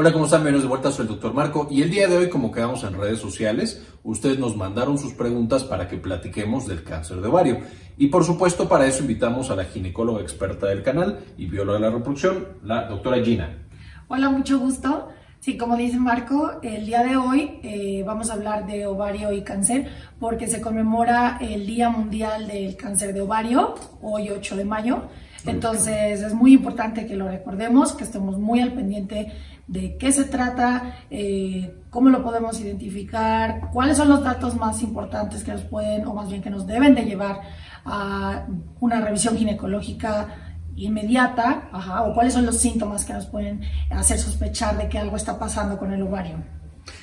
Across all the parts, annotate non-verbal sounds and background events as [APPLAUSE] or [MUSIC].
Hola, ¿cómo están? Bienvenidos de vuelta, soy el doctor Marco y el día de hoy, como quedamos en redes sociales, ustedes nos mandaron sus preguntas para que platiquemos del cáncer de ovario. Y por supuesto, para eso invitamos a la ginecóloga experta del canal y bióloga de la reproducción, la doctora Gina. Hola, mucho gusto. Sí, como dice Marco, el día de hoy eh, vamos a hablar de ovario y cáncer porque se conmemora el Día Mundial del Cáncer de Ovario, hoy 8 de mayo. Entonces es muy importante que lo recordemos, que estemos muy al pendiente de qué se trata, eh, cómo lo podemos identificar, cuáles son los datos más importantes que nos pueden, o más bien que nos deben de llevar a una revisión ginecológica inmediata, o cuáles son los síntomas que nos pueden hacer sospechar de que algo está pasando con el ovario.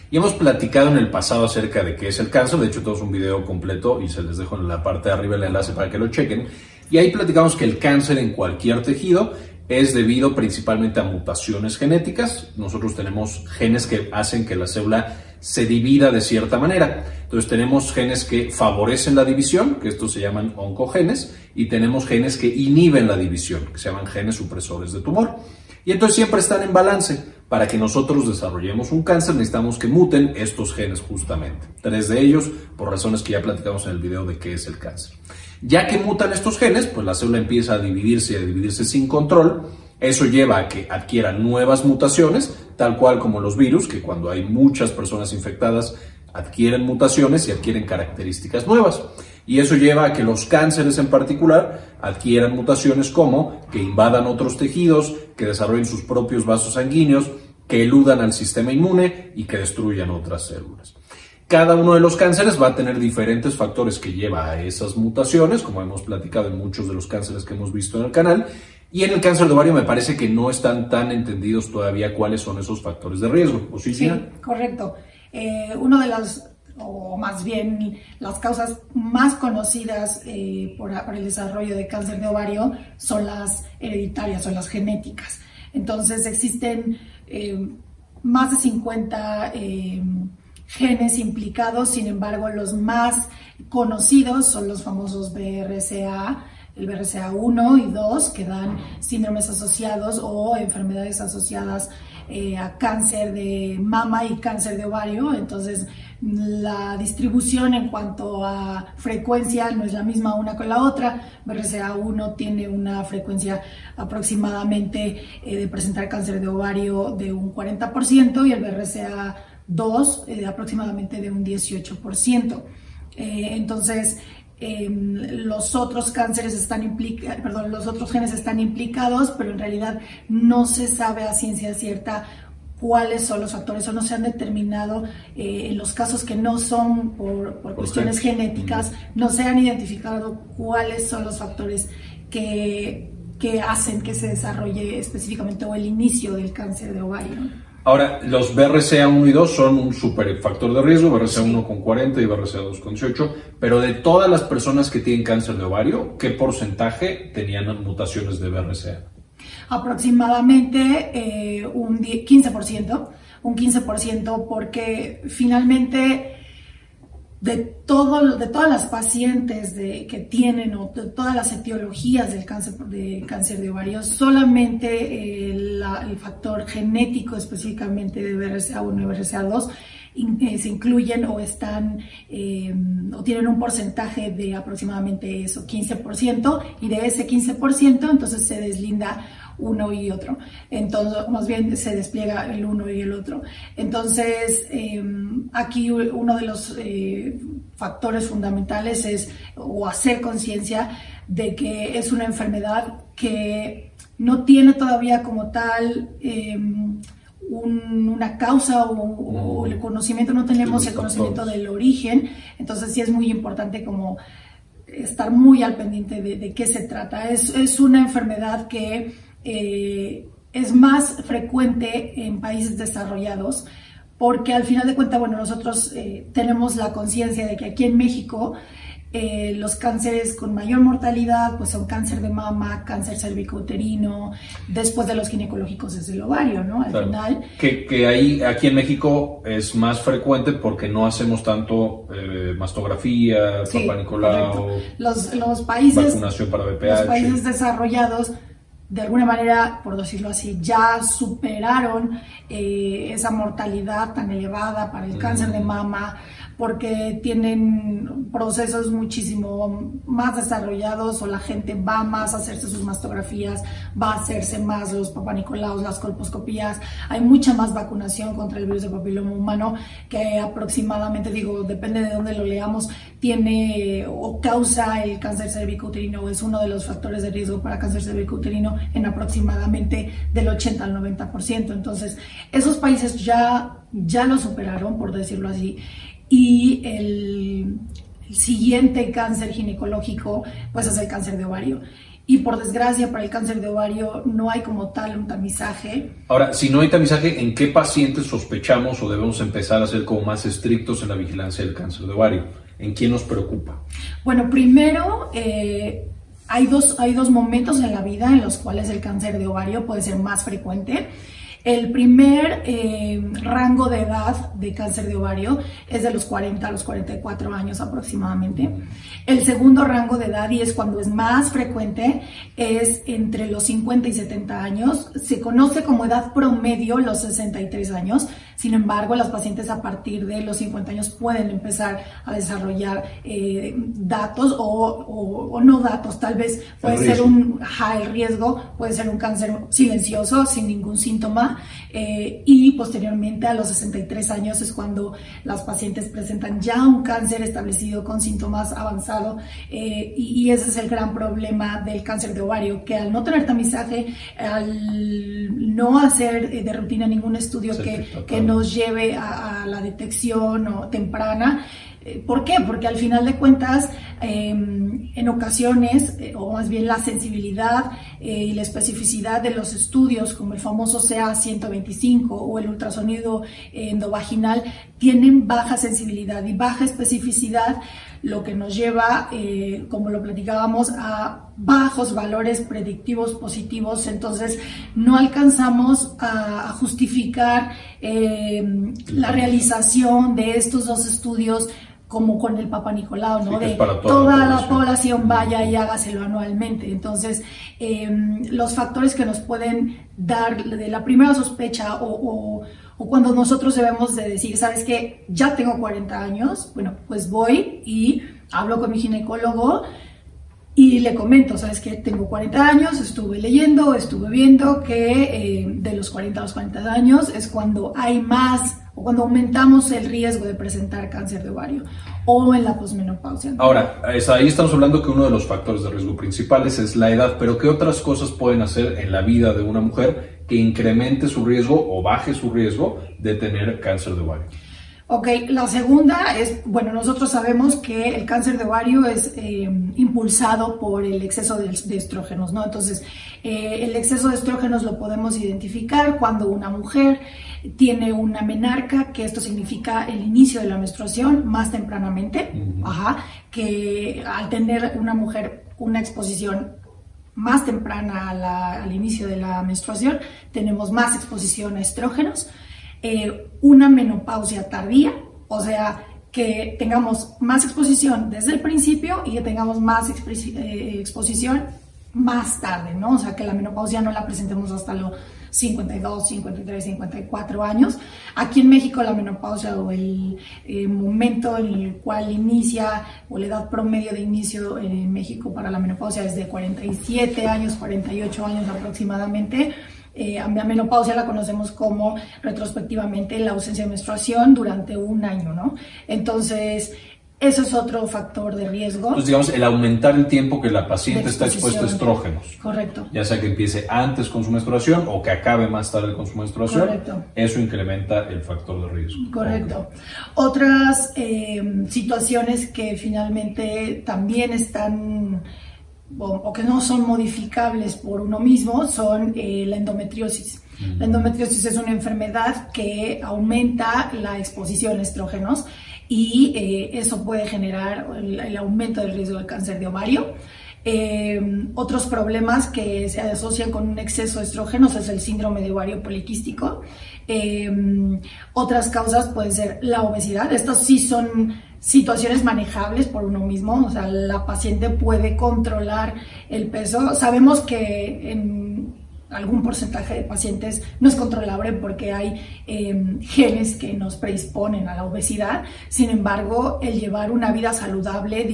Y hemos platicado en el pasado acerca de qué es el cáncer, de hecho todo es un video completo y se les dejo en la parte de arriba el enlace para que lo chequen. Y ahí platicamos que el cáncer en cualquier tejido es debido principalmente a mutaciones genéticas. Nosotros tenemos genes que hacen que la célula se divida de cierta manera. Entonces tenemos genes que favorecen la división, que estos se llaman oncogenes, y tenemos genes que inhiben la división, que se llaman genes supresores de tumor. Y entonces siempre están en balance. Para que nosotros desarrollemos un cáncer necesitamos que muten estos genes justamente. Tres de ellos, por razones que ya platicamos en el video de qué es el cáncer. Ya que mutan estos genes, pues la célula empieza a dividirse y a dividirse sin control. Eso lleva a que adquiera nuevas mutaciones, tal cual como los virus, que cuando hay muchas personas infectadas adquieren mutaciones y adquieren características nuevas. Y eso lleva a que los cánceres en particular adquieran mutaciones como que invadan otros tejidos, que desarrollen sus propios vasos sanguíneos, que eludan al sistema inmune y que destruyan otras células. Cada uno de los cánceres va a tener diferentes factores que lleva a esas mutaciones, como hemos platicado en muchos de los cánceres que hemos visto en el canal. Y en el cáncer de ovario me parece que no están tan entendidos todavía cuáles son esos factores de riesgo. ¿O sí, sí, correcto. Eh, uno de los, o más bien las causas más conocidas eh, por, el desarrollo de cáncer de ovario son las hereditarias, son las genéticas. Entonces existen eh, más de 50 genes implicados, sin embargo los más conocidos son los famosos BRCA, el BRCA1 y 2, que dan síndromes asociados o enfermedades asociadas eh, a cáncer de mama y cáncer de ovario. Entonces, la distribución en cuanto a frecuencia no es la misma una con la otra. BRCA1 tiene una frecuencia aproximadamente eh, de presentar cáncer de ovario de un 40% y el BRCA dos eh, aproximadamente de un 18%. Eh, entonces, em, los otros cánceres están implicados, perdón, los otros genes están implicados, pero en realidad no se sabe a ciencia cierta cuáles son los factores o no se han determinado eh, en los casos que no son por, cuestiones genéticas, no se han identificado cuáles son los factores que, que hacen que se desarrolle específicamente o el inicio del cáncer de ovario. Ahora, los BRCA1 y 2 son un super factor de riesgo, BRCA1 con 40 y BRCA2 con 18, pero de todas las personas que tienen cáncer de ovario, ¿qué porcentaje tenían mutaciones de BRCA? Aproximadamente eh, un 15%, un 15% porque finalmente de, de todas las pacientes de, que tienen o de todas las etiologías del cáncer de, cáncer de ovario, solamente el, factor genético específicamente de BRCA1 y BRCA2 eh, se incluyen o están em, o tienen un porcentaje de aproximadamente eso, 15%, y de ese 15% entonces se deslinda uno y otro. Entonces, más bien se despliega el uno y el otro. Entonces, em, aquí uno de los eh, factores fundamentales es o hacer conciencia de que es una enfermedad que no tiene todavía como tal em, una causa o, el conocimiento, no tenemos el conocimiento del origen, entonces sí es muy importante como estar muy al pendiente de, qué se trata. Es, es una enfermedad que eh, es más frecuente en países desarrollados porque al final de cuentas, bueno, nosotros eh, tenemos la conciencia de que aquí en México eh, los cánceres con mayor mortalidad pues son cáncer de mama, cáncer cervicouterino, después de los ginecológicos es el ovario, ¿no? Al final. Que, que, ahí, aquí en México es más frecuente porque no hacemos tanto mastografía, sí, Nicolau, los, los países, vacunación para BPH. Los países desarrollados de alguna manera, por decirlo así, ya superaron eh, esa mortalidad tan elevada para el cáncer de mama, porque tienen procesos muchísimo más desarrollados o la gente va más a hacerse sus mastografías, va a hacerse más los papanicolaos, las colposcopías, hay mucha más vacunación contra el virus de papiloma humano que aproximadamente, digo, depende de dónde lo leamos, tiene o causa el cáncer cervicouterino, es uno de los factores de riesgo para cáncer cervicouterino en aproximadamente del 80 al 90%. Entonces, esos países ya, ya lo superaron, por decirlo así, y el, siguiente cáncer ginecológico pues es el cáncer de ovario. Y por desgracia para el cáncer de ovario no hay como tal un tamizaje. Ahora, si no hay tamizaje, ¿en qué pacientes sospechamos o debemos empezar a ser como más estrictos en la vigilancia del cáncer de ovario? ¿En quién nos preocupa? Bueno, primero, eh, hay, dos, hay dos momentos en la vida en los cuales el cáncer de ovario puede ser más frecuente. El primer eh, rango de edad de cáncer de ovario es de los 40 a los 44 años aproximadamente. El segundo rango de edad, y es cuando es más frecuente, es entre los 50 y 70 años. Se conoce como edad promedio los 63 años. Sin embargo, las pacientes a partir de los 50 años pueden empezar a desarrollar eh, datos o, no datos. Tal vez puede ser un high riesgo, puede ser un cáncer silencioso sin ningún síntoma eh, y posteriormente a los 63 años es cuando las pacientes presentan ya un cáncer establecido con síntomas avanzados eh, y, ese es el gran problema del cáncer de ovario, que al no tener tamizaje, al no hacer de rutina ningún estudio que, que nos lleve a, la detección o temprana. Eh, ¿Por qué? Porque al final de cuentas, em, en ocasiones, eh, o más bien la sensibilidad eh, y la especificidad de los estudios, como el famoso CA125 o el ultrasonido endovaginal, tienen baja sensibilidad y baja especificidad, lo que nos lleva, como lo platicábamos, a bajos valores predictivos positivos. Entonces, no alcanzamos a, justificar la realización de estos dos estudios como con el Papa Nicolau, ¿no? de toda, la, población. vaya y hágaselo anualmente. Entonces, em, los factores que nos pueden dar de la primera sospecha o, o, cuando nosotros debemos de decir, ¿sabes qué? Ya tengo 40 años, bueno, pues voy y hablo con mi ginecólogo y le comento, ¿sabes qué? Tengo 40 años, estuve leyendo, estuve viendo que eh, de los 40 a los 40 años es cuando hay más o cuando aumentamos el riesgo de presentar cáncer de ovario o en la posmenopausia. Ahora, ahí estamos hablando que uno de los factores de riesgo principales es la edad, pero ¿qué otras cosas pueden hacer en la vida de una mujer que incremente su riesgo o baje su riesgo de tener cáncer de ovario? Ok, la segunda es, bueno, nosotros sabemos que el cáncer de ovario es eh, impulsado por el exceso de, estrógenos, ¿no? Entonces, eh, el exceso de estrógenos lo podemos identificar cuando una mujer tiene una menarca, que esto significa el inicio de la menstruación más tempranamente, ajá, que al tener una mujer una exposición más temprana al inicio de la menstruación, tenemos más exposición a estrógenos eh, una menopausia tardía, o sea, que tengamos más exposición desde el principio y que tengamos más eh, exposición más tarde, ¿no? O sea, que la menopausia no la presentemos hasta los 52, 53, 54 años. Aquí en México la menopausia o el eh, momento en el cual inicia o la edad promedio de inicio en México para la menopausia es de 47 años, 48 años aproximadamente eh, a menopausia la conocemos como retrospectivamente la ausencia de menstruación durante un año, ¿no? Entonces, eso es otro factor de riesgo. Entonces, digamos, el aumentar el tiempo que la paciente está expuesta a estrógenos. Correcto. Ya sea que empiece antes con su menstruación o que acabe más tarde con su menstruación. Correcto. Eso incrementa el factor de riesgo. Correcto. Otras eh, situaciones que finalmente también están o, que no son modificables por uno mismo son eh, la endometriosis. La endometriosis es una enfermedad que aumenta la exposición a estrógenos y eh, eso puede generar el, aumento del riesgo de cáncer de ovario. Eh, otros problemas que se asocian con un exceso de estrógenos es el síndrome de ovario poliquístico. otras causas pueden ser la obesidad. Estas sí son situaciones manejables por uno mismo, o sea, la paciente puede controlar el peso. Sabemos que en algún porcentaje de pacientes no es controlable porque hay em, genes que nos predisponen a la obesidad. Sin embargo, el llevar una vida saludable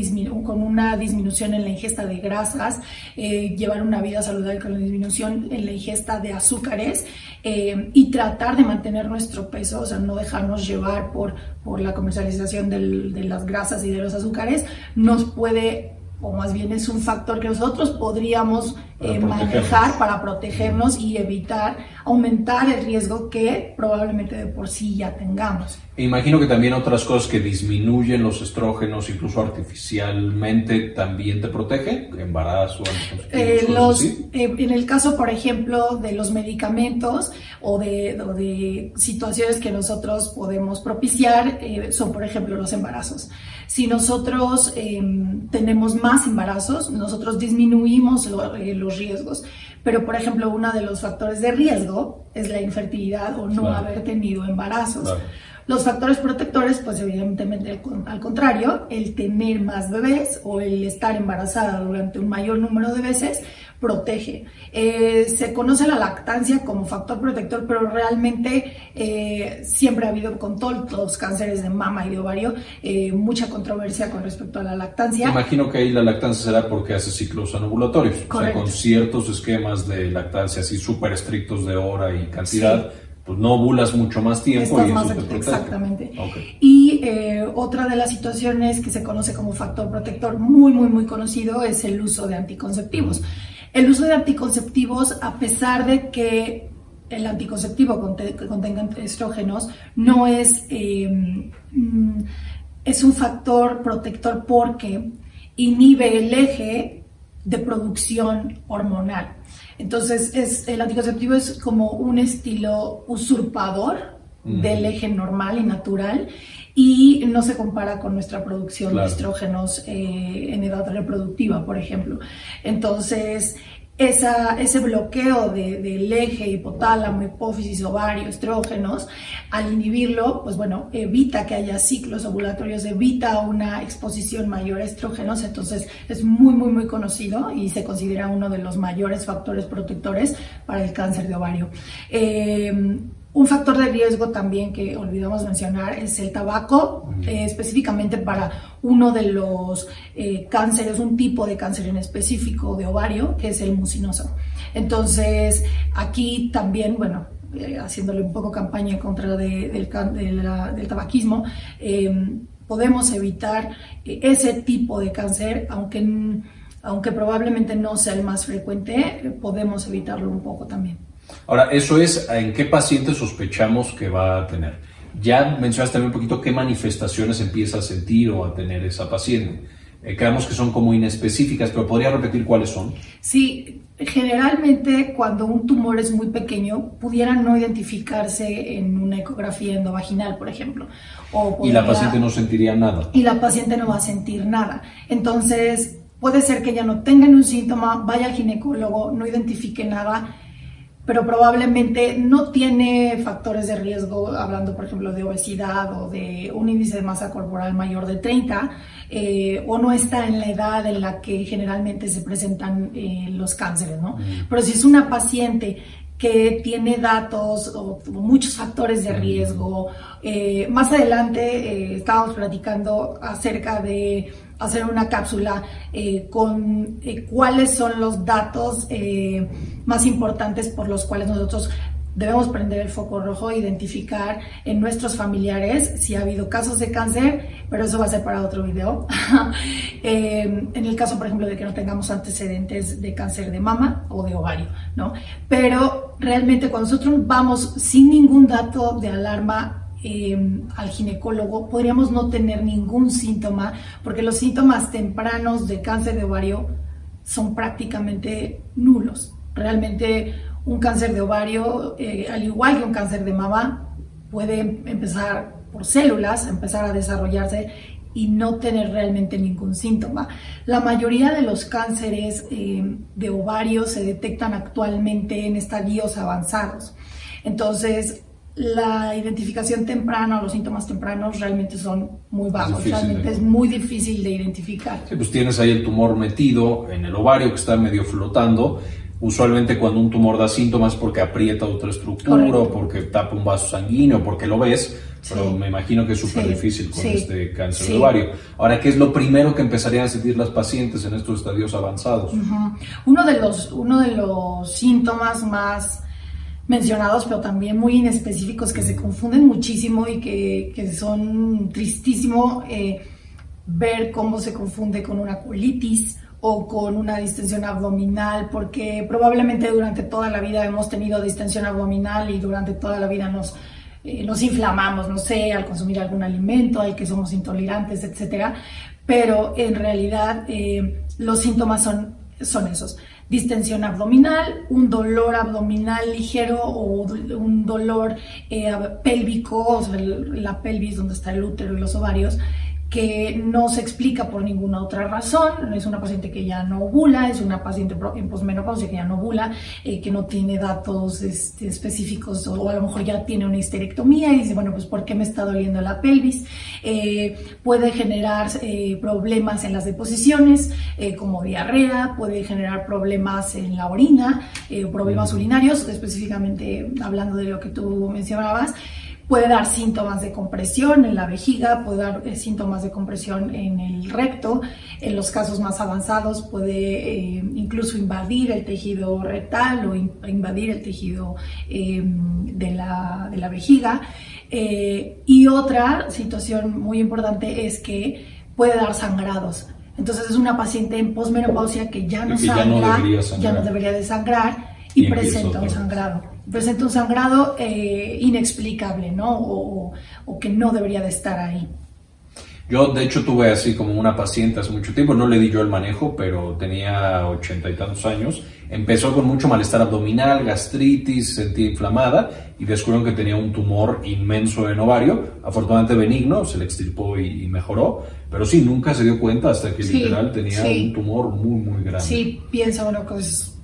con una disminución en la ingesta de grasas, eh, llevar una vida saludable con una disminución en la ingesta de azúcares em, y tratar de mantener nuestro peso, o sea, no dejarnos llevar por, por la comercialización de las grasas y de los azúcares, nos puede o más bien es un factor que nosotros podríamos eh, manejar para protegernos y evitar aumentar el riesgo que probablemente de por sí ya tengamos. E imagino que también otras cosas que disminuyen los estrógenos, incluso artificialmente, también te protegen, embarazo. Eh, los, eh, en el caso, por ejemplo, de los medicamentos o de, de situaciones que nosotros podemos propiciar, son, por ejemplo, los embarazos. Si nosotros em, tenemos más embarazos, nosotros disminuimos los riesgos. Pero, por ejemplo, uno de los factores de riesgo es la infertilidad o no haber tenido embarazos. Los factores protectores, pues evidentemente al contrario, el tener más bebés o el estar embarazada durante un mayor número de veces protege. Eh, se conoce la lactancia como factor protector, pero realmente eh, siempre ha habido con todos los cánceres de mama y de ovario eh, mucha controversia con respecto a la lactancia. Imagino que ahí la lactancia será porque hace ciclos anovulatorios, o sea, con ciertos esquemas de lactancia así súper estrictos de hora y cantidad. Pues no ovulas mucho más tiempo y eso te Exactamente. Y otra de las situaciones que se conoce como factor protector muy, muy, muy conocido es el uso de anticonceptivos. El uso de anticonceptivos, a pesar de que el anticonceptivo contenga estrógenos, no es, em, mm, es un factor protector porque inhibe el eje de producción hormonal. Entonces, es, el anticonceptivo es como un estilo usurpador del eje normal y natural y no se compara con nuestra producción de estrógenos eh, en edad reproductiva, por ejemplo. Entonces, esa, ese bloqueo del eje hipotálamo, hipófisis, ovario, estrógenos, al inhibirlo, pues bueno, evita que haya ciclos ovulatorios, evita una exposición mayor a estrógenos, entonces es muy, muy, muy conocido y se considera uno de los mayores factores protectores para el cáncer de ovario. Eh, un factor de riesgo también que olvidamos mencionar es el tabaco, eh, específicamente para uno de los eh, cánceres, un tipo de cáncer en específico de ovario, que es el mucinoso. Entonces, aquí también, bueno, eh, haciéndole un poco campaña en contra del, tabaquismo, em, podemos evitar ese tipo de cáncer, aunque, aunque probablemente no sea el más frecuente, podemos evitarlo un poco también. Ahora, eso es en qué paciente sospechamos que va a tener. Ya mencionaste también un poquito qué manifestaciones empieza a sentir o a tener esa paciente. Eh, creemos que son como inespecíficas, pero ¿podría repetir cuáles son? Sí, generalmente cuando un tumor es muy pequeño, pudiera no identificarse en una ecografía endovaginal, por ejemplo. y la paciente no sentiría nada. Y la paciente no va a sentir nada. Entonces, puede ser que ella no tenga un síntoma, vaya al ginecólogo, no identifique nada pero probablemente no tiene factores de riesgo, hablando por ejemplo de obesidad o de un índice de masa corporal mayor de 30, eh, o no está en la edad en la que generalmente se presentan eh, los cánceres, ¿no? Pero si es una paciente que tiene datos o, muchos factores de riesgo. Eh, más adelante estábamos platicando acerca de hacer una cápsula eh, con eh, cuáles son los datos eh, más importantes por los cuales nosotros debemos prender el foco rojo identificar en nuestros familiares si ha habido casos de cáncer, pero eso va a ser para otro video. [LAUGHS] en el caso, por ejemplo, de que no tengamos antecedentes de cáncer de mama o de ovario, ¿no? Pero realmente cuando nosotros vamos sin ningún dato de alarma Em, al ginecólogo, podríamos no tener ningún síntoma, porque los síntomas tempranos de cáncer de ovario son prácticamente nulos. Realmente un cáncer de ovario, eh, al igual que un cáncer de mama, puede empezar por células, empezar a desarrollarse y no tener realmente ningún síntoma. La mayoría de los cánceres em, de ovario se detectan actualmente en estadios avanzados. Entonces, la identificación temprana o los síntomas tempranos realmente son muy bajos, realmente es muy difícil de identificar. Sí, pues tienes ahí el tumor metido en el ovario que está medio flotando, Usualmente cuando un tumor da síntomas porque aprieta otra estructura, o porque tapa un vaso sanguíneo, porque lo ves, pero me imagino que es súper difícil con este cáncer de ovario. Ahora, ¿qué es lo primero que empezarían a sentir las pacientes en estos estadios avanzados? uno, de los, uno de los síntomas más mencionados, pero también muy inespecíficos, que se confunden muchísimo y que, que son tristísimo eh, ver cómo se confunde con una colitis o con una distensión abdominal, porque probablemente durante toda la vida hemos tenido distensión abdominal y durante toda la vida nos, eh, nos inflamamos, no sé, al consumir algún alimento, al que somos intolerantes, etcétera. Pero en realidad eh, los síntomas son, son esos. Distensión abdominal, un dolor abdominal ligero o un dolor eh, pélvico, o sea, la pelvis donde está el útero y los ovarios, que no se explica por ninguna otra razón, es una paciente que ya no ovula, es una paciente en posmenopausia que ya no ovula, eh, que no tiene datos este, específicos o a lo mejor ya tiene una histerectomía y dice, bueno, pues ¿por qué me está doliendo la pelvis? Eh, puede generar eh, problemas en las deposiciones, como diarrea, puede generar problemas en la orina, problemas urinarios, específicamente hablando de lo que tú mencionabas puede dar síntomas de compresión en la vejiga, puede dar eh, síntomas de compresión en el recto, en los casos más avanzados puede eh, incluso invadir el tejido rectal o invadir el tejido em, de, la, de, la, vejiga. Eh, y otra situación muy importante es que puede dar sangrados. Entonces es una paciente en posmenopausia que ya no sangra, ya no debería de sangrar y, presenta un sangrado. Presenta un sangrado eh, inexplicable, ¿no? O, que no debería de estar ahí. Yo, de hecho, tuve así como una paciente hace mucho tiempo, no le di yo el manejo, pero tenía ochenta y tantos años. Empezó con mucho malestar abdominal, gastritis, sentía inflamada y descubrieron que tenía un tumor inmenso en ovario, afortunadamente benigno, se le extirpó y, mejoró, pero sí, nunca se dio cuenta hasta que literal tenía un tumor muy, muy grande. Sí, piensa uno que es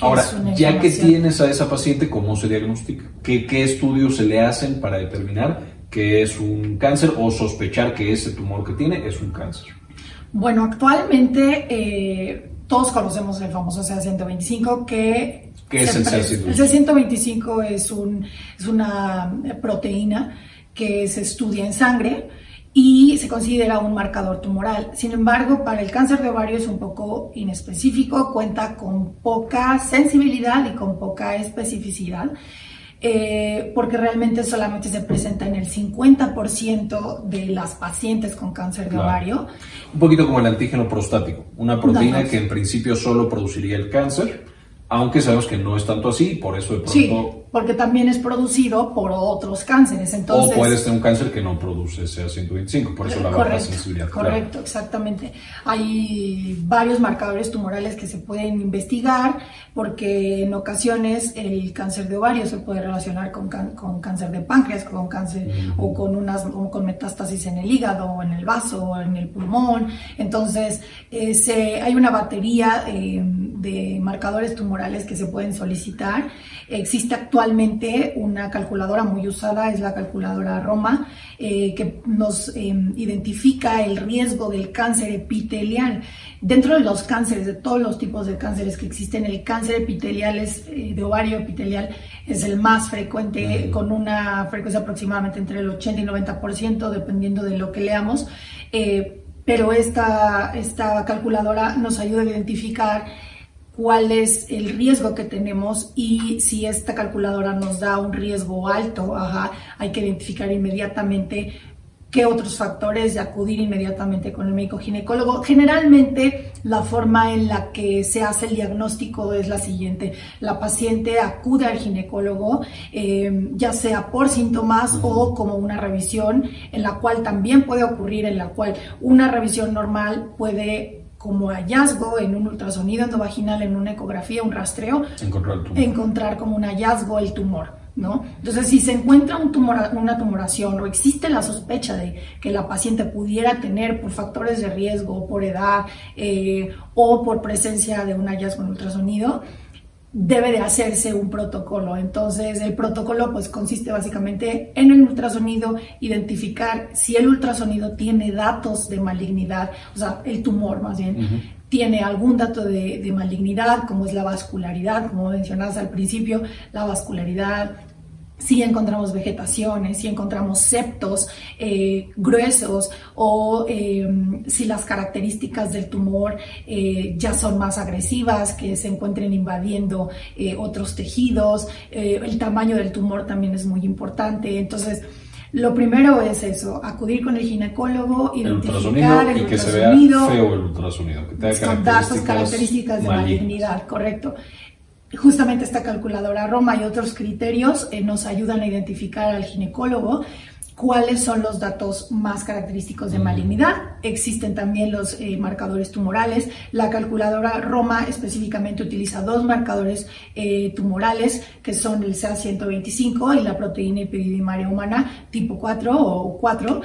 Ahora, ya que tienes a esa paciente, ¿cómo se diagnostica? ¿Qué, estudios se le hacen para determinar que es un cáncer o sospechar que ese tumor que tiene es un cáncer? Bueno, actualmente eh, todos conocemos el famoso CA125 que... ¿Qué es el CA125? El CA125 es, un, es una proteína que se estudia en sangre y se considera un marcador tumoral. Sin embargo, para el cáncer de ovario es un poco inespecífico, cuenta con poca sensibilidad y con poca especificidad. Eh, porque realmente solamente se presenta en el 50% de las pacientes con cáncer de ovario. Un poquito como el antígeno prostático, una proteína que en principio solo produciría el cáncer, aunque sabemos que no es tanto así, por eso de pronto... Sí, porque también es producido por otros cánceres, entonces... O puedes tener un cáncer que no produce CA125, por eso la baja sensibilidad. Correcto, exactamente. Hay varios marcadores tumorales que se pueden investigar, porque en ocasiones el cáncer de ovario se puede relacionar con, con cáncer de páncreas, con cáncer o con unas con metástasis en el hígado, o en el vaso, o en el pulmón. Entonces, eh, hay una batería eh, de marcadores tumorales que se pueden solicitar. Existe actualmente una calculadora muy usada, es la calculadora Roma, eh, que nos em, identifica el riesgo del cáncer epitelial. Dentro de los cánceres, de todos los tipos de cánceres que existen, el cáncer epitelial es, eh, de ovario epitelial es el más frecuente, con una frecuencia aproximadamente entre el 80 y 90%, dependiendo de lo que leamos. Eh, pero esta, esta calculadora nos ayuda a identificar cuál es el riesgo que tenemos y si esta calculadora nos da un riesgo alto, hay que identificar inmediatamente qué otros factores y acudir inmediatamente con el médico ginecólogo. Generalmente la forma en la que se hace el diagnóstico es la siguiente. La paciente acude al ginecólogo, eh, ya sea por síntomas o como una revisión, en la cual también puede ocurrir, en la cual una revisión normal puede como hallazgo en un ultrasonido endovaginal, en una ecografía, un rastreo, encontrar, como un hallazgo el tumor. ¿No? Entonces, si se encuentra un tumor, una tumoración o existe la sospecha de que la paciente pudiera tener por factores de riesgo, por edad eh, o por presencia de un hallazgo en ultrasonido, debe de hacerse un protocolo. Entonces, el protocolo pues consiste básicamente en el ultrasonido, identificar si el ultrasonido tiene datos de malignidad, o sea, el tumor más bien, tiene algún dato de, de, malignidad, como es la vascularidad, como mencionabas al principio, la vascularidad, si encontramos vegetaciones, si encontramos septos eh, gruesos o eh, si las características del tumor eh, ya son más agresivas, que se encuentren invadiendo otros tejidos, el tamaño del tumor también es muy importante. Entonces, lo primero es eso, acudir con el ginecólogo, identificar el ultrasonido, y que se vea feo el ultrasonido, que tenga características, características de malignidad, correcto justamente esta calculadora Roma y otros criterios eh, nos ayudan a identificar al ginecólogo cuáles son los datos más característicos de malignidad. Existen también los eh, marcadores tumorales. La calculadora Roma específicamente utiliza dos marcadores eh, tumorales, que son el CA125 y la proteína epididimaria humana tipo 4 o 4.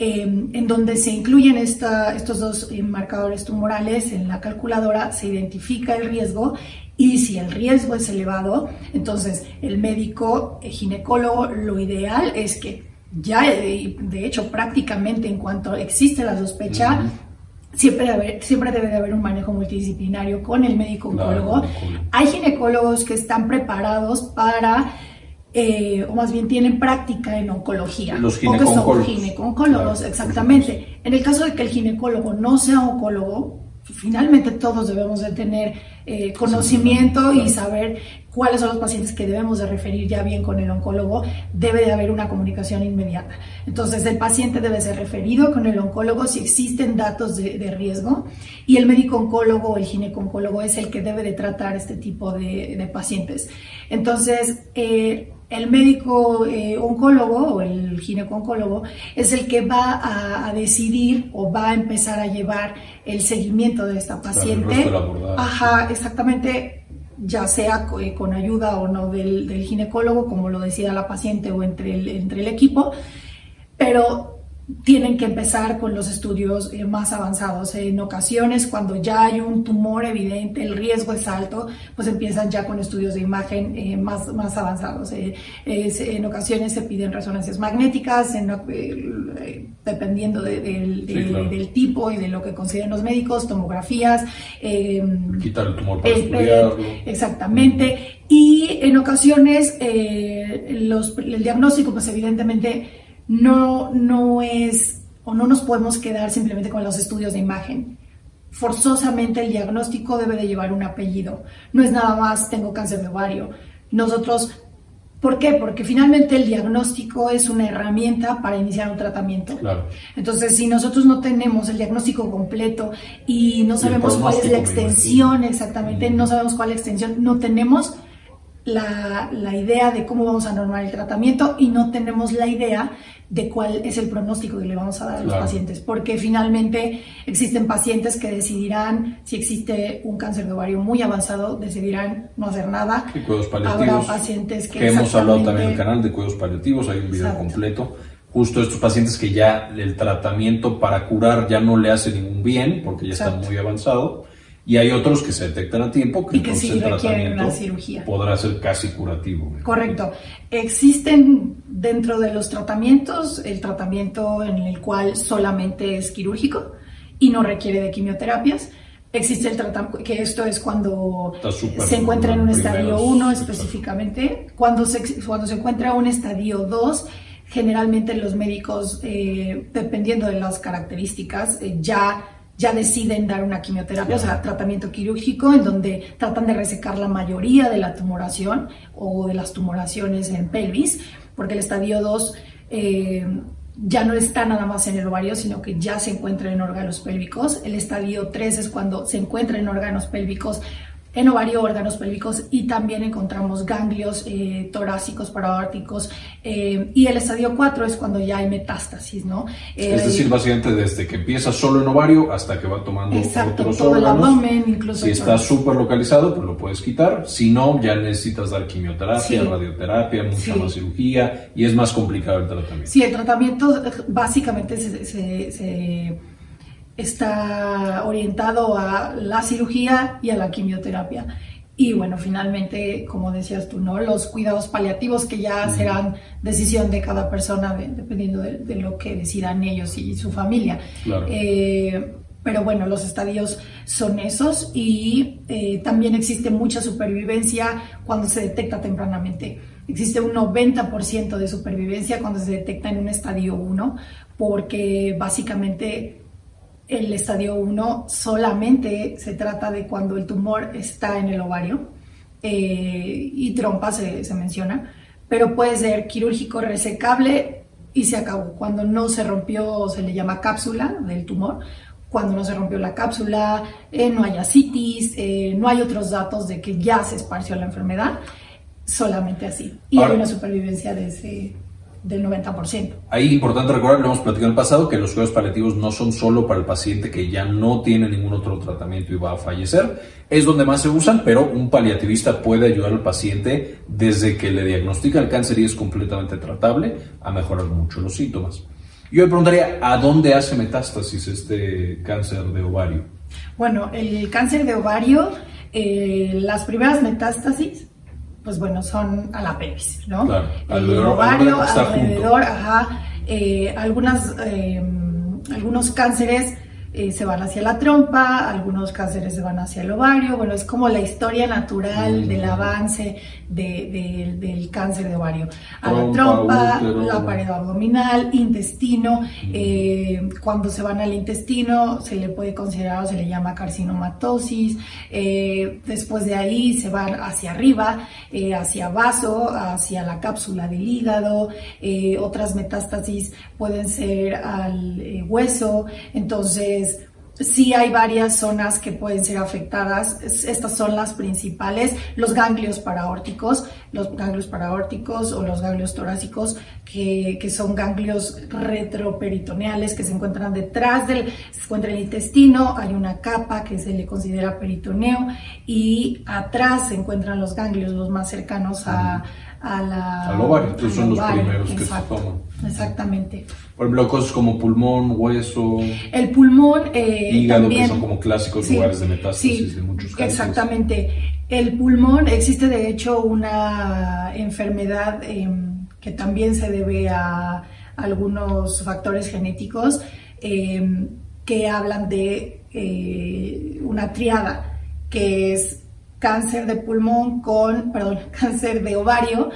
en donde se incluyen estos dos marcadores tumorales en la calculadora, se identifica el riesgo y si el riesgo es elevado, entonces el médico el ginecólogo lo ideal es que ya, de hecho, prácticamente en cuanto existe la sospecha, siempre, debe, siempre debe de haber un manejo multidisciplinario con el médico oncólogo. Hay ginecólogos que están preparados para... Eh, o más bien tienen práctica en oncología. Los ginecólogos. Ginecólogos, exactamente. En el caso de que el ginecólogo no sea oncólogo, finalmente todos debemos de tener eh, conocimiento y saber cuáles son los pacientes que debemos de referir ya bien con el oncólogo, debe de haber una comunicación inmediata. Entonces, el paciente debe ser referido con el oncólogo si existen datos de, riesgo y el médico oncólogo o el gineco-oncólogo es el que debe de tratar este tipo de, pacientes. Entonces, eh, el médico eh, oncólogo o el gineco-oncólogo es el que va a, decidir o va a empezar a llevar el seguimiento de esta paciente. Ajá, exactamente, ya sea eh, con ayuda o no del, ginecólogo, como lo decida la paciente o entre el, entre el equipo, pero tienen que empezar con los estudios eh, más avanzados. En ocasiones, cuando ya hay un tumor evidente, el riesgo es alto, pues empiezan ya con estudios de imagen eh, más, más avanzados. Eh, en ocasiones se piden resonancias magnéticas, dependiendo del tipo y de lo que consideren los médicos, tomografías. Quitar el tumor para estudiarlo. Exactamente. Y en ocasiones, los, el diagnóstico, pues evidentemente, no, no es o no nos podemos quedar simplemente con los estudios de imagen. Forzosamente el diagnóstico debe de llevar un apellido. No es nada más tengo cáncer de ovario. Nosotros, ¿por qué? Porque finalmente el diagnóstico es una herramienta para iniciar un tratamiento. Entonces, si nosotros no tenemos el diagnóstico completo y no sabemos cuál es la extensión exactamente, no sabemos cuál es la extensión, no tenemos la, la, idea de cómo vamos a normar el tratamiento y no tenemos la idea de cuál es el pronóstico que le vamos a dar a los pacientes, porque finalmente existen pacientes que decidirán, si existe un cáncer de ovario muy avanzado, decidirán no hacer nada. Y cuidados paliativos. Habrá pacientes que... hemos hablado también en el canal de cuidados paliativos, hay un video completo. Justo estos pacientes que ya el tratamiento para curar ya no le hace ningún bien, porque ya está muy avanzado y hay otros que se detectan a tiempo que, y que sí requieren una cirugía. Podrá ser casi curativo. Correcto. Existen dentro de los tratamientos el tratamiento en el cual solamente es quirúrgico y no requiere de quimioterapias. Existe el tratamiento, que esto es cuando se encuentra en un estadio 1 específicamente. Cuando se, cuando se encuentra en un estadio 2, generalmente los médicos, eh, dependiendo de las características, eh, ya ya deciden dar una quimioterapia, o sea, tratamiento quirúrgico, en donde tratan de resecar la mayoría de la tumoración o de las tumoraciones en pelvis, porque el estadio 2 eh, ya no está nada más en el ovario, sino que ya se encuentra en órganos pélvicos. El estadio 3 es cuando se encuentra en órganos pélvicos en ovario, órganos pélvicos y también encontramos ganglios eh, torácicos, paraórticos eh, y el estadio 4 es cuando ya hay metástasis, ¿no? Eh, es decir, básicamente desde que empieza solo en ovario hasta que va tomando exacto, otros todo órganos. El abdomen, incluso si está súper localizado, pues lo puedes quitar. Si no, ya necesitas dar quimioterapia, radioterapia, mucha más cirugía y es más complicado el tratamiento. Sí, el tratamiento básicamente se está orientado a la cirugía y a la quimioterapia. Y bueno, finalmente, como decías tú, ¿no? Los cuidados paliativos que ya serán decisión de cada persona dependiendo de, lo que decidan ellos y su familia. Claro. Eh, pero bueno, los estadios son esos y eh, también existe mucha supervivencia cuando se detecta tempranamente. Existe un 90% de supervivencia cuando se detecta en un estadio 1, porque básicamente el estadio 1 solamente se trata de cuando el tumor está en el ovario eh, y trompa se, se menciona, pero puede ser quirúrgico resecable y se acabó. Cuando no se rompió, se le llama cápsula del tumor. Cuando no se rompió la cápsula, eh, no hay asitis, eh, no hay otros datos de que ya se esparció la enfermedad, solamente así. Y hay una supervivencia de ese, del 90%. Ahí importante recordar, lo hemos platicado en el pasado, que los cuidados paliativos no son solo para el paciente que ya no tiene ningún otro tratamiento y va a fallecer. Es donde más se usan, pero un paliativista puede ayudar al paciente desde que le diagnostica el cáncer y es completamente tratable a mejorar mucho los síntomas. Yo me preguntaría, ¿a dónde hace metástasis este cáncer de ovario? Bueno, el cáncer de ovario, eh, las primeras metástasis pues bueno, son a la pelvis, ¿no? Claro, el ovario, alrededor, ajá, eh, algunas, eh, algunos cánceres eh, se van hacia la trompa, algunos cánceres se van hacia el ovario, bueno, es como la historia natural del avance del cáncer de ovario. A la trompa, la pared abdominal, intestino, eh, cuando se van al intestino se le puede considerar o se le llama carcinomatosis, eh, después de ahí se van hacia arriba, hacia vaso, hacia la cápsula del hígado, otras metástasis pueden ser al hueso, entonces Sí hay varias zonas que pueden ser afectadas. Estas son las principales. Los ganglios paraórticos, los ganglios paraórticos o los ganglios torácicos, que, son ganglios retroperitoneales que se encuentran detrás del, se encuentra el intestino, hay una capa que se le considera peritoneo y atrás se encuentran los ganglios, los más cercanos a a la, al ovario. Entonces son los primeros que se toman. Exactamente. Por ejemplo, cosas como pulmón, hueso. El pulmón. Eh, hígado, también, que son como clásicos lugares de metástasis de muchos casos. Exactamente. El pulmón, existe de hecho una enfermedad em, que también se debe a algunos factores genéticos em, que hablan de eh, una triada, que es cáncer de pulmón con, perdón, [LAUGHS] cáncer de ovario,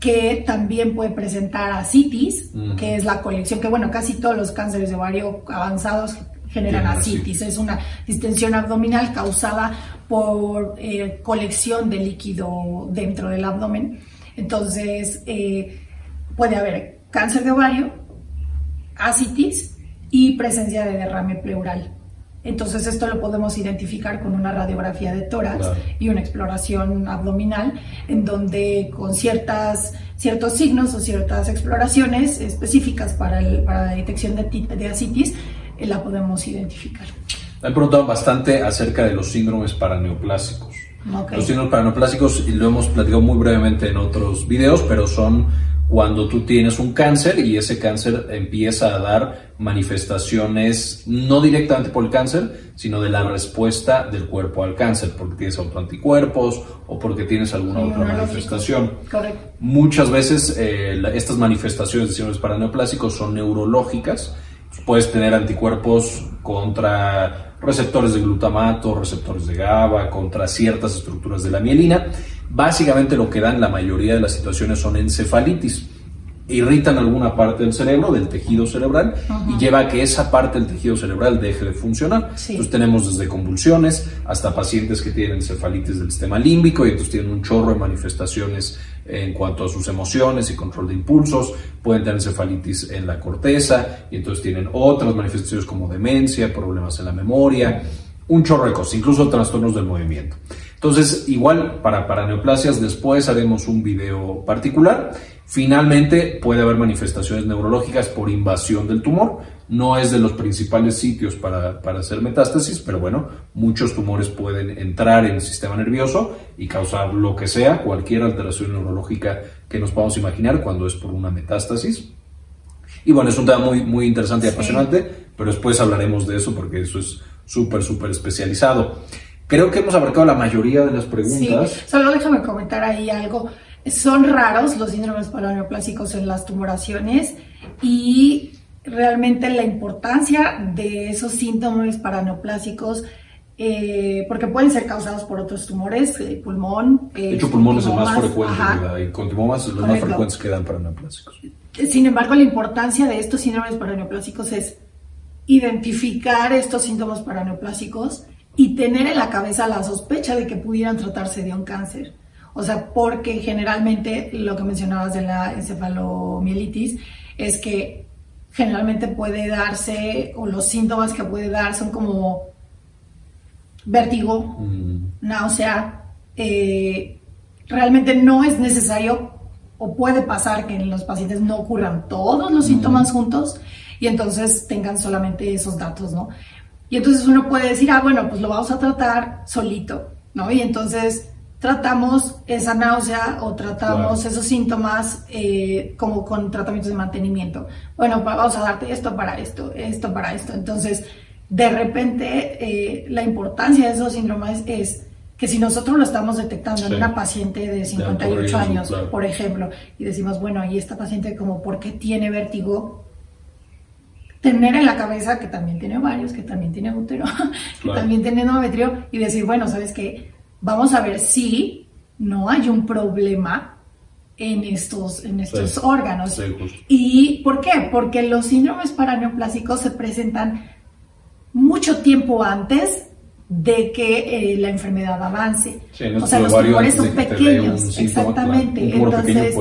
que también puede presentar asitis, que es la colección, que bueno, casi todos los cánceres de ovario avanzados generan asitis. Es una distensión abdominal causada por eh, colección de líquido dentro del abdomen. Entonces, eh, puede haber cáncer de ovario, asitis y presencia de derrame pleural. Entonces esto lo podemos identificar con una radiografía de tórax y una exploración abdominal, en donde con ciertas, ciertos signos o ciertas exploraciones específicas para, la detección de, de asitis, eh, la podemos identificar. Me han preguntado bastante acerca de los síndromes paraneoplásicos. Los síndromes paraneoplásicos, y lo hemos platicado muy brevemente en otros videos, pero son cuando tú tienes un cáncer y ese cáncer empieza a dar manifestaciones no directamente por el cáncer, sino de la respuesta del cuerpo al cáncer, porque tienes autoanticuerpos o porque tienes alguna otra manifestación. Correcto. Muchas veces eh, estas manifestaciones de síndromes paraneoplásicos son neurológicas. Puedes tener anticuerpos contra receptores de glutamato, receptores de GABA, contra ciertas estructuras de la mielina Básicamente lo que dan la mayoría de las situaciones son encefalitis. Irritan alguna parte del cerebro, del tejido cerebral, y lleva a que esa parte del tejido cerebral deje de funcionar. Entonces tenemos desde convulsiones hasta pacientes que tienen encefalitis del sistema límbico y entonces tienen un chorro de manifestaciones en cuanto a sus emociones y control de impulsos. Pueden tener encefalitis en la corteza y entonces tienen otras manifestaciones como demencia, problemas en la memoria, un chorro de cosas, incluso trastornos del movimiento. Entonces, igual para, para neoplasias después haremos un video particular. Finalmente, puede haber manifestaciones neurológicas por invasión del tumor. No es de los principales sitios para, para hacer metástasis, pero bueno, muchos tumores pueden entrar en el sistema nervioso y causar lo que sea, cualquier alteración neurológica que nos podamos imaginar cuando es por una metástasis. Y bueno, es un tema muy, muy interesante y apasionante, pero después hablaremos de eso porque eso es súper, súper especializado. Creo que hemos abarcado la mayoría de las preguntas. Sí, solo déjame comentar ahí algo. Son raros los síndromes paraneoplásicos en las tumoraciones y realmente la importancia de esos síntomas paraneoplásicos eh, porque pueden ser causados por otros tumores, eh, pulmón. de hecho, pulmón es el más frecuente, y con timomas los más frecuentes que dan paraneoplásicos. Sin embargo, la importancia de estos síndromes paraneoplásicos es identificar estos síntomas paraneoplásicos y tener en la cabeza la sospecha de que pudieran tratarse de un cáncer. O sea, porque generalmente lo que mencionabas de la encefalomielitis es que generalmente puede darse, o los síntomas que puede dar son como vértigo, mm. náusea. Eh, realmente no es necesario o puede pasar que en los pacientes no ocurran todos los síntomas juntos y entonces tengan solamente esos datos, ¿no? Y entonces uno puede decir, ah, bueno, pues lo vamos a tratar solito, ¿no? Y entonces tratamos esa náusea o tratamos esos síntomas eh, como con tratamientos de mantenimiento. Bueno, vamos a darte esto para esto, esto para esto. Entonces, de repente, eh, la importancia de esos síndromes es que si nosotros lo estamos detectando en una paciente de 58 años, por ejemplo, y decimos, bueno, y esta paciente como, ¿por qué tiene vértigo? Tener en la cabeza que también tiene ovarios, que también tiene útero, [LAUGHS] que también tiene endometrio, y decir, bueno, ¿sabes qué? vamos a ver si no hay un problema en estos, en estos órganos. ¿Y por qué? Porque los síndromes paraneoplásicos se presentan mucho tiempo antes de que eh, la enfermedad avance. o sea, los tumores son pequeños, exactamente. entonces,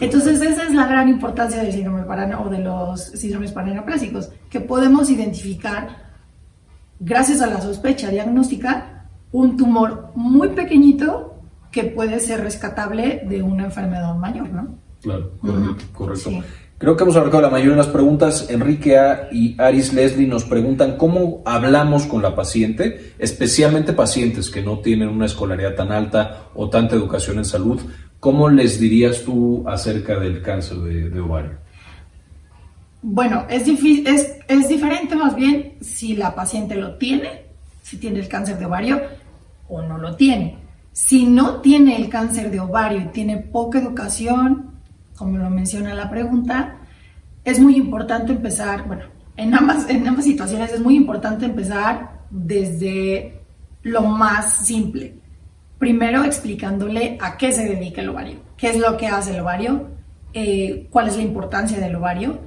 entonces, esa es la gran importancia del síndrome o de los síndromes paraneoplásicos, que podemos identificar gracias a la sospecha diagnóstica un tumor muy pequeñito que puede ser rescatable de una enfermedad mayor, ¿no? Claro, correcto. Creo que hemos abarcado la mayoría de las preguntas. Enrique A. y Aris Leslie nos preguntan cómo hablamos con la paciente, especialmente pacientes que no tienen una escolaridad tan alta o tanta educación en salud. ¿Cómo les dirías tú acerca del cáncer de, ovario? Bueno, es, es, es diferente más bien si la paciente lo tiene si tiene el cáncer de ovario o no lo tiene. Si no tiene el cáncer de ovario y tiene poca educación, como lo menciona la pregunta, es muy importante empezar, bueno, en ambas, en ambas situaciones es muy importante empezar desde lo más simple. Primero explicándole a qué se dedica el ovario, qué es lo que hace el ovario, eh, cuál es la importancia del ovario,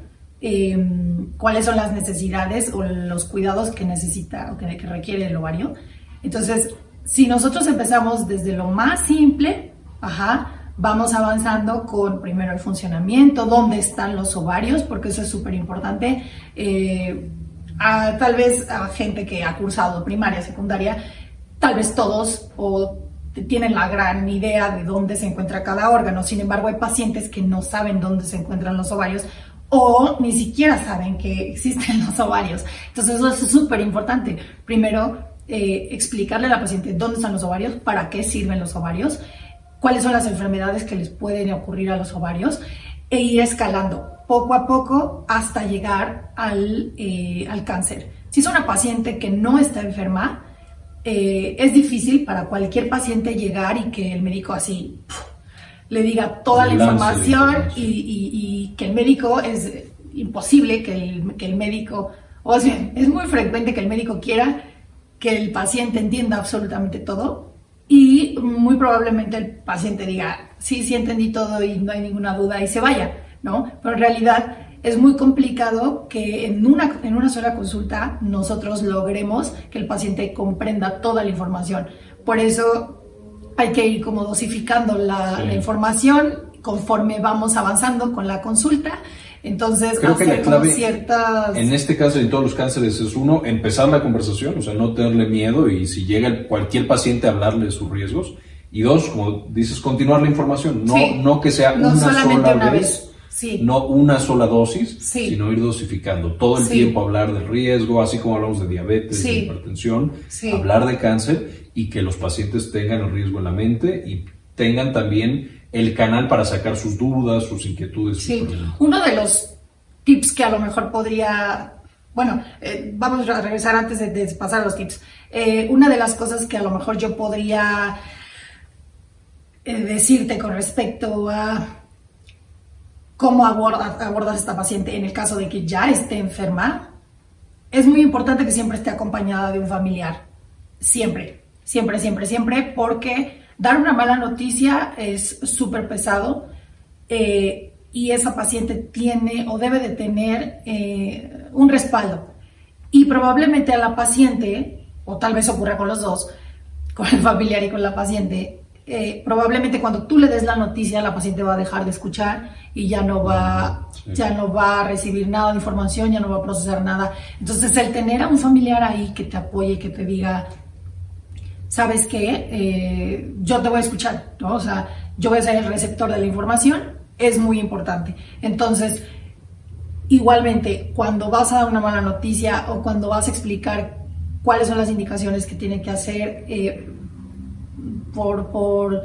Em, cuáles son las necesidades o los cuidados que necesita o que, requiere el ovario. Entonces, si nosotros empezamos desde lo más simple, ajá, vamos avanzando con primero el funcionamiento, dónde están los ovarios, porque eso es súper importante. Eh, tal vez a gente que ha cursado primaria, secundaria, tal vez todos o tienen la gran idea de dónde se encuentra cada órgano. Sin embargo, hay pacientes que no saben dónde se encuentran los ovarios o ni siquiera saben que existen los ovarios. Entonces eso es súper importante. Primero, eh, explicarle a la paciente dónde están los ovarios, para qué sirven los ovarios, cuáles son las enfermedades que les pueden ocurrir a los ovarios e ir escalando poco a poco hasta llegar al, eh, al cáncer. Si es una paciente que no está enferma, eh, es difícil para cualquier paciente llegar y que el médico así le diga toda la información y, que el médico es imposible que el, que el médico, o sea, es muy frecuente que el médico quiera que el paciente entienda absolutamente todo y muy probablemente el paciente diga, sí, sí entendí todo y no hay ninguna duda y se vaya, ¿no? Pero en realidad es muy complicado que en una, en una sola consulta nosotros logremos que el paciente comprenda toda la información. Por eso hay que ir como dosificando la, información conforme vamos avanzando con la consulta. Entonces, creo que la clave ciertas... en este caso en todos los cánceres es uno, empezar la conversación, o sea, no tenerle miedo y si llega cualquier paciente a hablarle de sus riesgos. Y dos, como dices, continuar la información, no, no que sea una sola vez. No una sola dosis, sino ir dosificando. Todo el tiempo hablar del riesgo, así como hablamos de diabetes, de hipertensión, hablar de cáncer y que los pacientes tengan el riesgo en la mente y tengan también el canal para sacar sus dudas, sus inquietudes. Sí, uno de los tips que a lo mejor podría, bueno, eh, vamos a regresar antes de, pasar a los tips. Eh, una de las cosas que a lo mejor yo podría eh, decirte con respecto a cómo abordas, abordas a esta paciente en el caso de que ya esté enferma, es muy importante que siempre esté acompañada de un familiar. Siempre, siempre, siempre, siempre, porque dar una mala noticia es súper pesado eh, y esa paciente tiene o debe de tener eh, un respaldo. Y probablemente a la paciente, o tal vez ocurra con los dos, con el familiar y con la paciente, eh, probablemente cuando tú le des la noticia la paciente va a dejar de escuchar y ya no va ya no va a recibir nada de información ya no va a procesar nada entonces el tener a un familiar ahí que te apoye que te diga sabes qué eh, yo te voy a escuchar o sea yo voy a ser el receptor de la información es muy importante entonces igualmente cuando vas a dar una mala noticia o cuando vas a explicar cuáles son las indicaciones que tiene que hacer eh, por, por,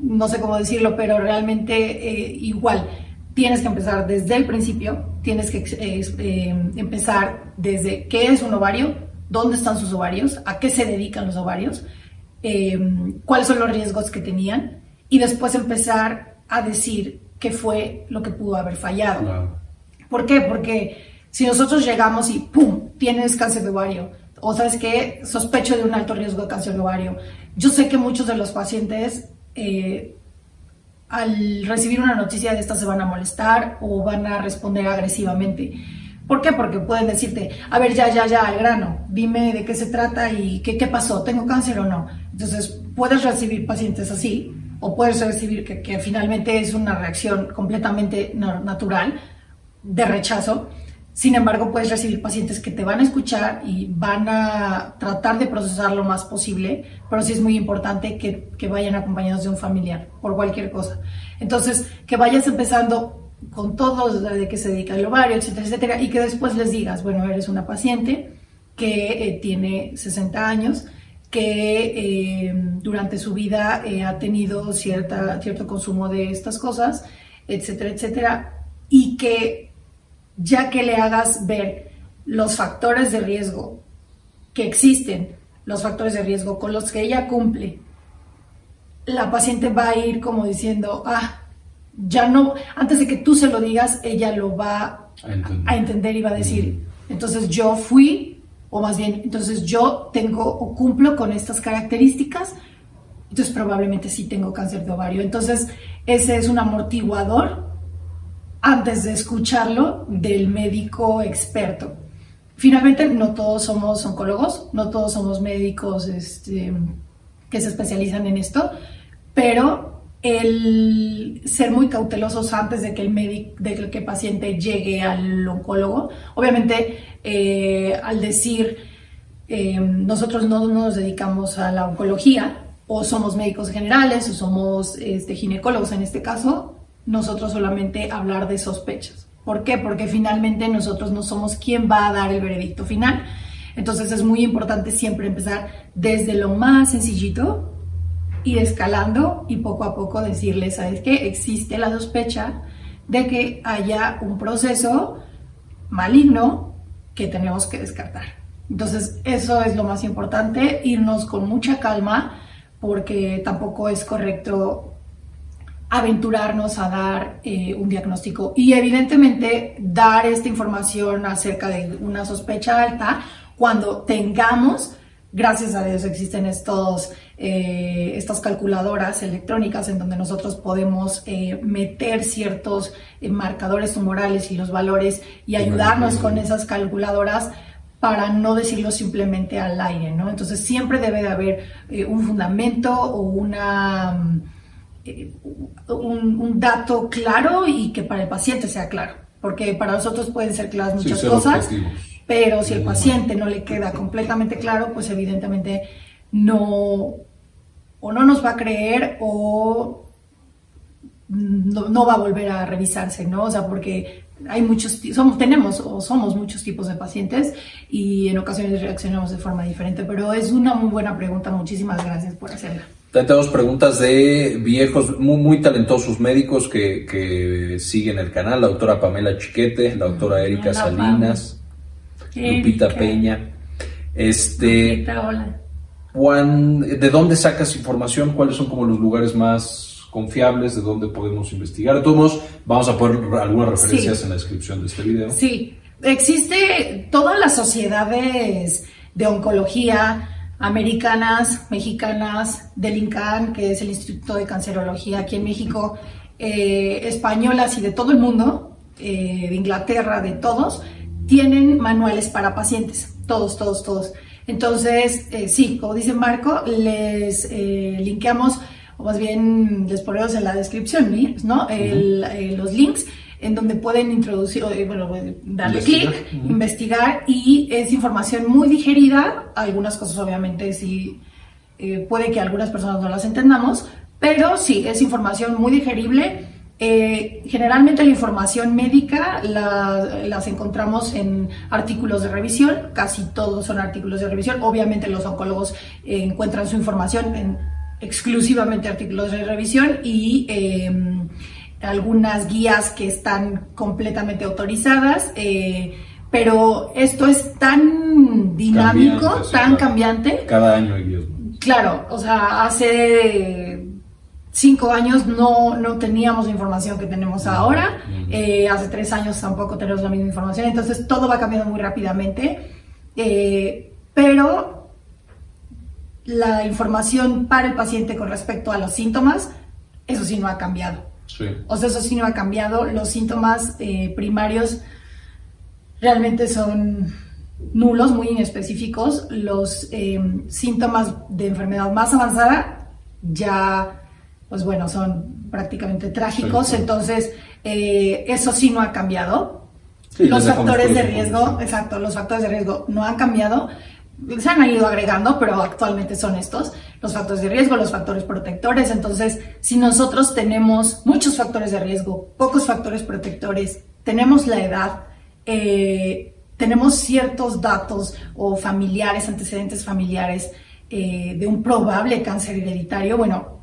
no sé cómo decirlo, pero realmente eh, igual. Tienes que empezar desde el principio, tienes que empezar desde qué es un ovario, dónde están sus ovarios, a qué se dedican los ovarios, em, cuáles son los riesgos que tenían y después empezar a decir qué fue lo que pudo haber fallado. ¿Por qué? Porque si nosotros llegamos y ¡pum! tienes cáncer de ovario, o sabes que sospecho de un alto riesgo de cáncer de ovario. Yo sé que muchos de los pacientes eh, al recibir una noticia de esta se van a molestar o van a responder agresivamente. ¿Por qué? Porque pueden decirte, a ver, ya, ya, ya, al grano, dime de qué se trata y qué, qué pasó, ¿tengo cáncer o no? Entonces, puedes recibir pacientes así o puedes recibir que, que finalmente es una reacción completamente natural de rechazo sin embargo, puedes recibir pacientes que te van a escuchar y van a tratar de procesar lo más posible, pero sí es muy importante que, que vayan acompañados de un familiar por cualquier cosa. Entonces, que vayas empezando con todo de que se dedica el ovario, etcétera, etcétera, y que después les digas, bueno, eres una paciente que eh, tiene 60 años, que eh, durante su vida eh, ha tenido cierta, cierto consumo de estas cosas, etcétera, etcétera, y que ya que le hagas ver los factores de riesgo que existen, los factores de riesgo con los que ella cumple, la paciente va a ir como diciendo, ah, ya no, antes de que tú se lo digas, ella lo va a entender, y va a decir, entonces yo fui, o más bien, entonces yo tengo o cumplo con estas características, entonces probablemente sí tengo cáncer de ovario. Entonces, ese es un amortiguador antes de escucharlo del médico experto. Finalmente, no todos somos oncólogos, no todos somos médicos este, que se especializan en esto, pero el ser muy cautelosos antes de que el médico, de que paciente llegue al oncólogo. Obviamente, eh, al decir eh, nosotros no, nos dedicamos a la oncología, o somos médicos generales, o somos este, ginecólogos en este caso, nosotros solamente hablar de sospechas. ¿Por qué? Porque finalmente nosotros no somos quien va a dar el veredicto final. Entonces es muy importante siempre empezar desde lo más sencillito, ir escalando y poco a poco decirles, ¿sabes qué? Existe la sospecha de que haya un proceso maligno que tenemos que descartar. Entonces eso es lo más importante, irnos con mucha calma porque tampoco es correcto aventurarnos a dar eh, un diagnóstico y evidentemente dar esta información acerca de una sospecha alta cuando tengamos, gracias a Dios existen estos, eh, estas calculadoras electrónicas en donde nosotros podemos eh, meter ciertos marcadores tumorales y los valores y ayudarnos con esas calculadoras para no decirlo simplemente al aire, ¿no? Entonces siempre debe de haber un fundamento o una un, dato claro y que para el paciente sea claro, porque para nosotros pueden ser claras muchas cosas, pero si el paciente no le queda completamente claro, pues evidentemente no o no nos va a creer o no, va a volver a revisarse, ¿no? O sea, porque hay muchos, somos, tenemos o somos muchos tipos de pacientes y en ocasiones reaccionamos de forma diferente, pero es una muy buena pregunta, muchísimas gracias por hacerla. Tenemos preguntas de viejos, muy, muy talentosos médicos que, siguen el canal, la doctora Pamela Chiquete, la doctora Erika Salinas, Lupita Peña. Este, hola. ¿De dónde sacas información? ¿Cuáles son como los lugares más confiables de dónde podemos investigar. De todos modos, vamos a poner algunas referencias en la descripción de este video. Sí, existe todas las sociedades de oncología americanas, mexicanas, del INCAN, que es el Instituto de Cancerología aquí en México, eh, españolas y de todo el mundo, eh, de Inglaterra, de todos, tienen manuales para pacientes, todos, todos, todos. Entonces, eh, sí, como dice Marco, les linkeamos, o más bien les ponemos en la descripción, ¿no? los links en donde pueden introducir, bueno, darle clic, investigar y es información muy digerida. Algunas cosas obviamente sí eh, puede que algunas personas no las entendamos, pero sí, es información muy digerible. Eh, generalmente la información médica la, las encontramos en artículos de revisión, casi todos son artículos de revisión. Obviamente los oncólogos eh, encuentran su información en exclusivamente artículos de revisión y em, algunas guías que están completamente autorizadas, eh, pero esto es tan dinámico, tan cambiante. Cada año hay guías. Claro, o sea, hace cinco años no, no teníamos la información que tenemos ahora, eh, hace tres años tampoco tenemos la misma información, entonces todo va cambiando muy rápidamente, eh, pero la información para el paciente con respecto a los síntomas, eso sí no ha cambiado. O sea, eso sí no ha cambiado. Los síntomas eh, primarios realmente son nulos, muy inespecíficos. Los síntomas de enfermedad más avanzada ya, pues bueno, son prácticamente trágicos. Entonces, eh, eso sí no ha cambiado. los factores de riesgo, exacto, los factores de riesgo no han cambiado se han ido agregando, pero actualmente son estos, los factores de riesgo, los factores protectores. Entonces, si nosotros tenemos muchos factores de riesgo, pocos factores protectores, tenemos la edad, eh, tenemos ciertos datos o familiares, antecedentes familiares eh, de un probable cáncer hereditario, bueno,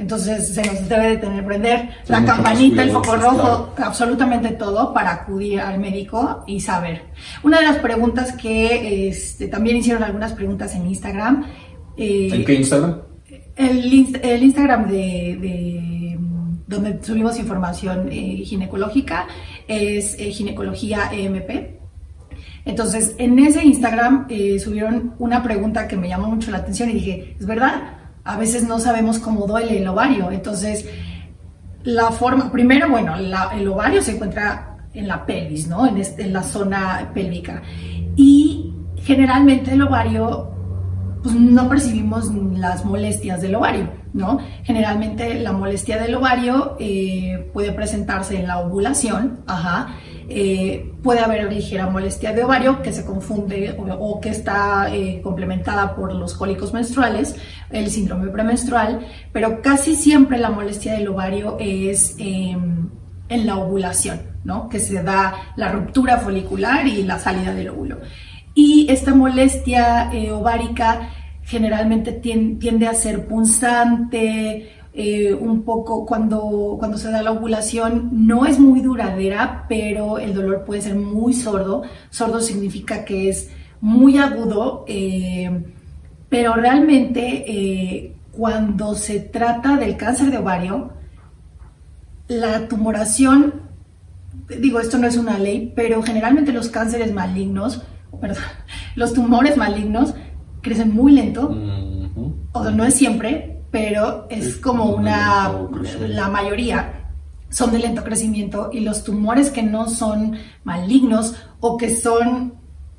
entonces se nos debe de tener prender la campanita, el foco rojo, absolutamente todo para acudir al médico y saber. Una de las preguntas que este, también hicieron algunas preguntas en Instagram. Eh, ¿En qué Instagram? El, el Instagram de, donde subimos información eh, ginecológica es eh, ginecología EMP. Entonces, en ese Instagram subieron una pregunta que me llamó mucho la atención y dije, ¿es verdad? A veces no sabemos cómo duele el ovario. Entonces, la forma, primero, bueno, el ovario se encuentra en la pelvis, ¿no? En, en, la zona pélvica. Y generalmente el ovario, pues no percibimos las molestias del ovario, ¿no? Generalmente la molestia del ovario eh, puede presentarse en la ovulación, ajá, eh, puede haber ligera molestia de ovario que se confunde o, que está eh, complementada por los cólicos menstruales, el síndrome premenstrual, pero casi siempre la molestia del ovario es em, en la ovulación, ¿no? que se da la ruptura folicular y la salida del óvulo. Y esta molestia eh, ovárica generalmente tiende a ser punzante, eh, un poco cuando, cuando se da la ovulación no es muy duradera, pero el dolor puede ser muy sordo. Sordo significa que es muy agudo, eh, pero realmente eh, cuando se trata del cáncer de ovario, la tumoración, digo, esto no es una ley, pero generalmente los cánceres malignos, perdón, [LAUGHS] los tumores malignos crecen muy lento, o sea, no es siempre, pero es como una, la mayoría son de lento crecimiento y los tumores que no son malignos o que son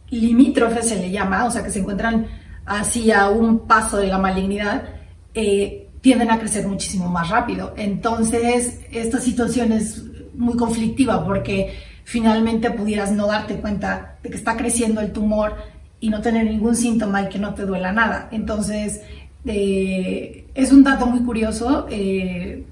limítrofes se le llama, o sea que se encuentran hacia un paso de la malignidad, eh, tienden a crecer muchísimo más rápido. Entonces, esta situación es muy conflictiva porque finalmente pudieras no darte cuenta de que está creciendo el tumor y no tener ningún síntoma y que no te duela nada. Entonces, eh, es un dato muy curioso, eh,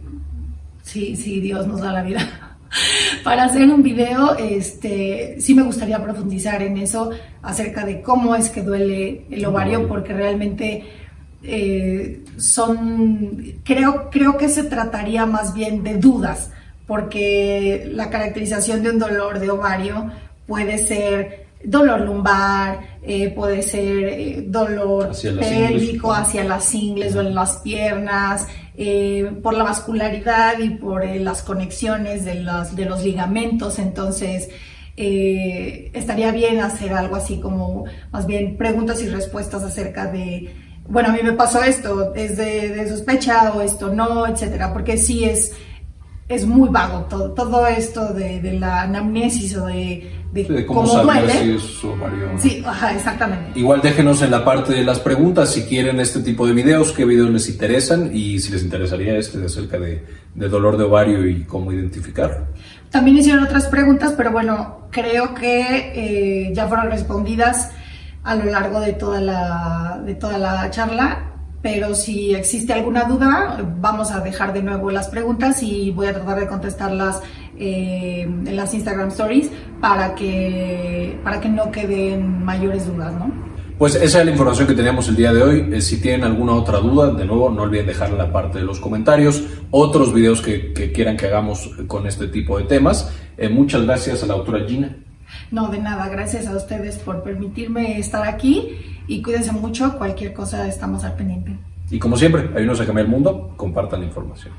si, Dios nos da la vida, [LAUGHS] para hacer un video, este, sí me gustaría profundizar en eso, acerca de cómo es que duele el ovario, porque realmente eh, son, creo, creo que se trataría más bien de dudas, porque la caracterización de un dolor de ovario puede ser dolor lumbar, eh, puede ser eh, dolor pélvico hacia las ingles o en las piernas, eh, por la vascularidad y por las conexiones de los, de los ligamentos. Entonces, estaría bien hacer algo así como, más bien, preguntas y respuestas acerca de, bueno, a mí me pasó esto, es de, sospecha o esto no, etcétera, porque sí es, es muy vago todo, todo esto de, de la anamnesis o de, de, cómo, cómo duele. Sí, ajá, exactamente. Igual déjenos en la parte de las preguntas si quieren este tipo de videos, qué videos les interesan y si les interesaría este de acerca de, de dolor de ovario y cómo identificar. También hicieron otras preguntas, pero bueno, creo que eh, ya fueron respondidas a lo largo de toda la, de toda la charla. Pero si existe alguna duda, vamos a dejar de nuevo las preguntas y voy a tratar de contestarlas eh, en las Instagram Stories para que, para que no queden mayores dudas, ¿no? Pues esa es la información que teníamos el día de hoy. Eh, si tienen alguna otra duda, de nuevo, no olviden dejarla en la parte de los comentarios. Otros videos que, quieran que hagamos con este tipo de temas. Eh, muchas gracias a la autora Gina. No, de nada. Gracias a ustedes por permitirme estar aquí y cuídense mucho. Cualquier cosa estamos al pendiente. Y como siempre, ayúdenos a cambiar el mundo. Compartan la información.